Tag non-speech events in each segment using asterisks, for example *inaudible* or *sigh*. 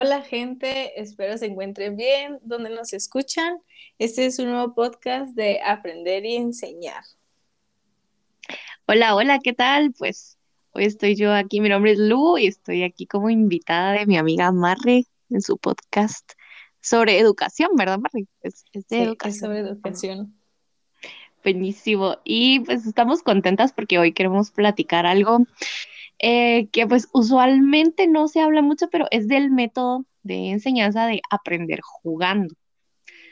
Hola gente, espero se encuentren bien donde nos escuchan. Este es un nuevo podcast de Aprender y Enseñar. Hola, hola, ¿qué tal? Pues hoy estoy yo aquí, mi nombre es Lu y estoy aquí como invitada de mi amiga Marre en su podcast sobre educación, ¿verdad, Marre? Es, de sí, educación. Es sobre educación. Buenísimo. Y pues estamos contentas porque hoy queremos platicar algo eh, que pues usualmente no se habla mucho, pero es del método de enseñanza de aprender jugando.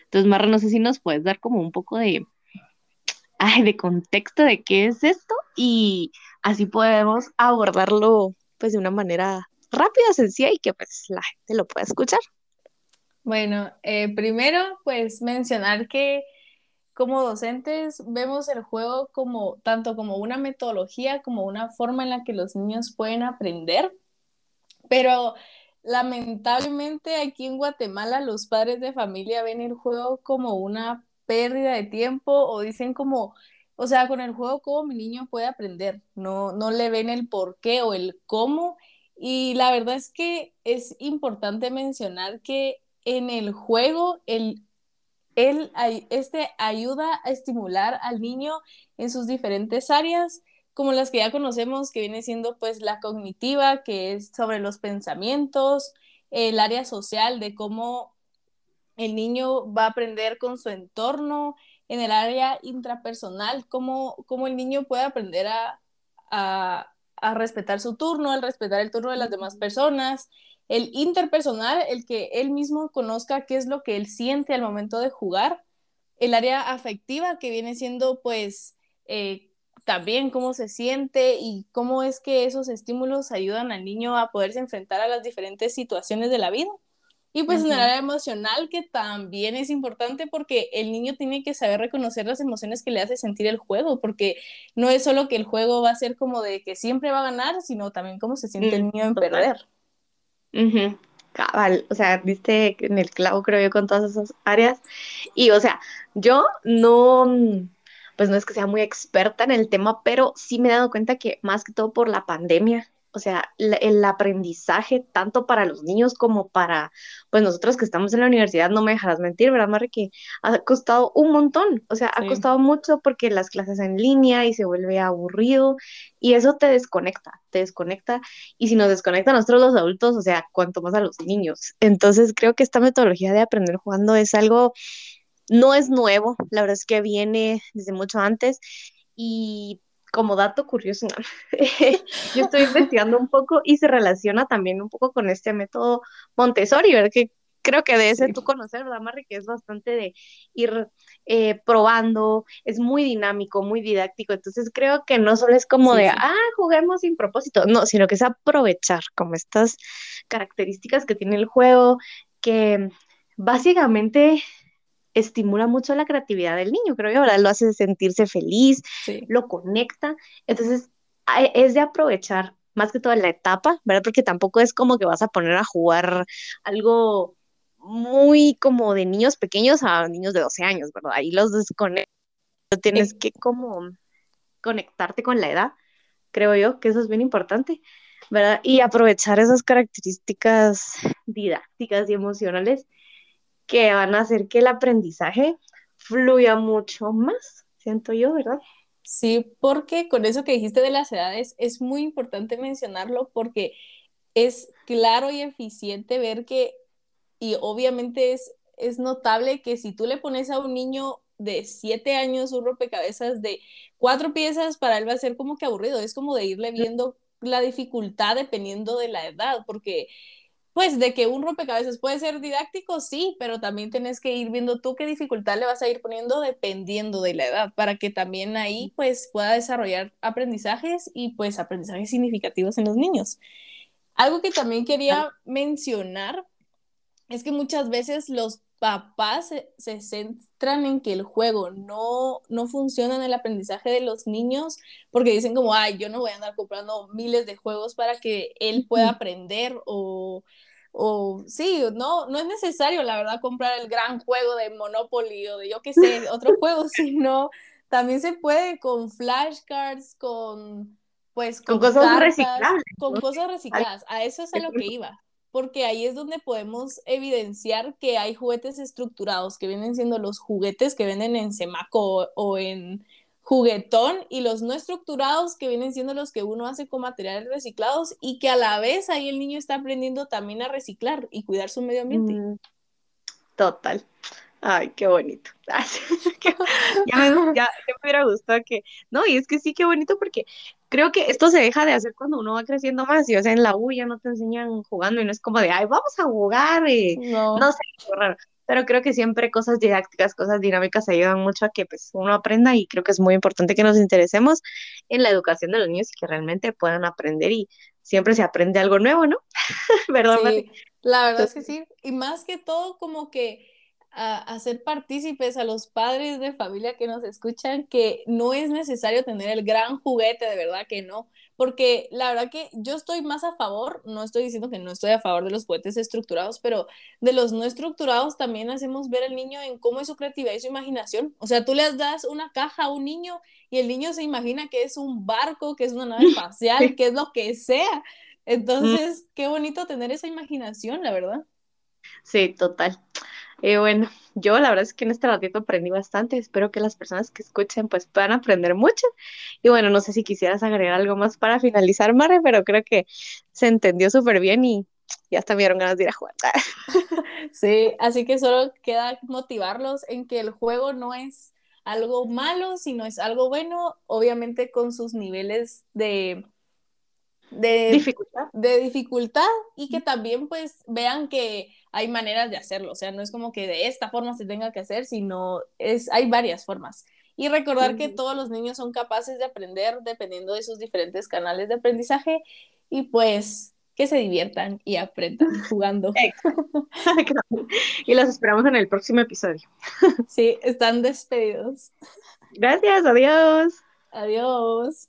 Entonces, Marra, no sé si nos puedes dar como un poco de, ay, de contexto de qué es esto y así podemos abordarlo pues de una manera rápida, sencilla y que pues la gente lo pueda escuchar. Bueno, eh, primero pues mencionar que como docentes vemos el juego como tanto como una metodología como una forma en la que los niños pueden aprender, pero lamentablemente aquí en Guatemala los padres de familia ven el juego como una pérdida de tiempo o dicen como, o sea, con el juego cómo mi niño puede aprender, no, no le ven el por qué o el cómo. Y la verdad es que es importante mencionar que en el juego el él, este ayuda a estimular al niño en sus diferentes áreas, como las que ya conocemos, que viene siendo pues la cognitiva, que es sobre los pensamientos, el área social de cómo el niño va a aprender con su entorno, en el área intrapersonal, cómo, cómo el niño puede aprender a, a, a respetar su turno, al respetar el turno de las demás personas, el interpersonal, el que él mismo conozca qué es lo que él siente al momento de jugar, el área afectiva que viene siendo pues eh, también cómo se siente y cómo es que esos estímulos ayudan al niño a poderse enfrentar a las diferentes situaciones de la vida. Y pues en el área emocional, que también es importante porque el niño tiene que saber reconocer las emociones que le hace sentir el juego, porque no es solo que el juego va a ser como de que siempre va a ganar, sino también cómo se siente el mm, niño en perder. Cabal, o sea, viste en el clavo, creo yo, con todas esas áreas. Y, o sea, yo no, pues no es que sea muy experta en el tema, pero sí me he dado cuenta que más que todo por la pandemia o sea, el aprendizaje tanto para los niños como para, pues nosotros que estamos en la universidad, no me dejarás mentir, ¿verdad, Mari? Que ha costado un montón, o sea, ha costado mucho porque las clases en línea y se vuelve aburrido y eso te desconecta, te desconecta y si nos desconecta a nosotros los adultos, o sea, cuanto más a los niños. Entonces creo que esta metodología de aprender jugando es algo, no es nuevo, la verdad es que viene desde mucho antes y como dato curioso, *laughs* yo estoy investigando un poco y se relaciona también un poco con este método Montessori, ¿verdad? Que creo que de ese tú conocer, ¿verdad, Marri? Que es bastante de ir eh, probando, es muy dinámico, muy didáctico, entonces creo que no solo es como de, ah, juguemos sin propósito, no, sino que es aprovechar como estas características que tiene el juego, que básicamente estimula mucho la creatividad del niño, creo yo, ¿verdad? Lo hace sentirse feliz, lo conecta. Entonces, es de aprovechar más que toda la etapa, ¿verdad? Porque tampoco es como que vas a poner a jugar algo muy como de niños pequeños a niños de 12 años, ¿verdad? Ahí los desconectas, tienes que como conectarte con la edad, creo yo, que eso es bien importante, ¿verdad? Y aprovechar esas características didácticas y emocionales que van a hacer que el aprendizaje fluya mucho más, siento yo, ¿verdad? Sí, porque con eso que dijiste de las edades, es muy importante mencionarlo porque es claro y eficiente ver que, y obviamente es, es notable que si tú le pones a un niño de siete años un rompecabezas de cuatro piezas, para él va a ser como que aburrido, es como de irle viendo la dificultad dependiendo de la edad, porque pues de que un rompecabezas puede ser didáctico, sí, pero también tienes que ir viendo tú qué dificultad le vas a ir poniendo dependiendo de la edad, para que también ahí pues pueda desarrollar aprendizajes y pues aprendizajes significativos en los niños. Algo que también quería mencionar es que muchas veces los papás se, centran en que el juego no, no funciona en el aprendizaje de los niños porque dicen como, ay, yo no voy a andar comprando miles de juegos para que él pueda aprender o o sí, no, no es necesario, la verdad, comprar el gran juego de Monopoly o de yo qué sé, otro *laughs* juego, sino también se puede con flashcards, con, pues con, cosas recicladas. Con cosas recicladas. A eso es a lo que iba porque ahí es donde podemos evidenciar que hay juguetes estructurados, que vienen siendo los juguetes que venden en Semaco o en juguetón y los no estructurados que vienen siendo los que uno hace con materiales reciclados y que a la vez ahí el niño está aprendiendo también a reciclar y cuidar su medio ambiente. Mm, total. Ay, qué bonito. *laughs* *laughs* ya, me, ya, me hubiera gustado que, no, y es que sí, qué bonito porque creo que esto se deja de hacer cuando uno va creciendo más y o sea, en la U ya no te enseñan jugando y no es como de, ay, vamos a jugar, y no, no sé, raro. Pero creo que siempre cosas didácticas, cosas dinámicas ayudan mucho a que pues uno aprenda y creo que es muy importante que nos interesemos en la educación de los niños y que realmente puedan aprender y siempre se aprende algo nuevo, ¿no? *laughs* ¿Verdad? Sí, la verdad es que sí. Y más que todo como que a hacer partícipes a los padres de familia que nos escuchan que no es necesario tener el gran juguete, de verdad que no, porque la verdad que yo estoy más a favor, no estoy diciendo que no estoy a favor de los juguetes estructurados, pero de los no estructurados también hacemos ver al niño en cómo es su creatividad y su imaginación. O sea, tú le das una caja a un niño y el niño se imagina que es un barco, que es una nave espacial, *laughs* que es lo que sea. Entonces, qué bonito tener esa imaginación, la verdad. Sí, total. Y bueno, *laughs* yo la verdad es que en este ratito aprendí bastante. Espero que las personas que escuchen pues puedan aprender mucho. Y bueno, no sé si quisieras agregar algo más para finalizar, Mare, pero creo que se entendió súper bien y *tsk* ya hasta me dieron ganas de ir a jugar. *laughs* sí, así que solo queda motivarlos en que el juego no es algo malo, sino es algo bueno, obviamente con sus niveles de de dificultad. de dificultad y que también pues vean que hay maneras de hacerlo, o sea, no es como que de esta forma se tenga que hacer, sino es hay varias formas. Y recordar que todos los niños son capaces de aprender dependiendo de sus diferentes canales de aprendizaje y pues que se diviertan y aprendan *laughs* jugando. *laughs* y los esperamos en el próximo episodio. *laughs* sí, están despedidos. Gracias, adiós. Adiós.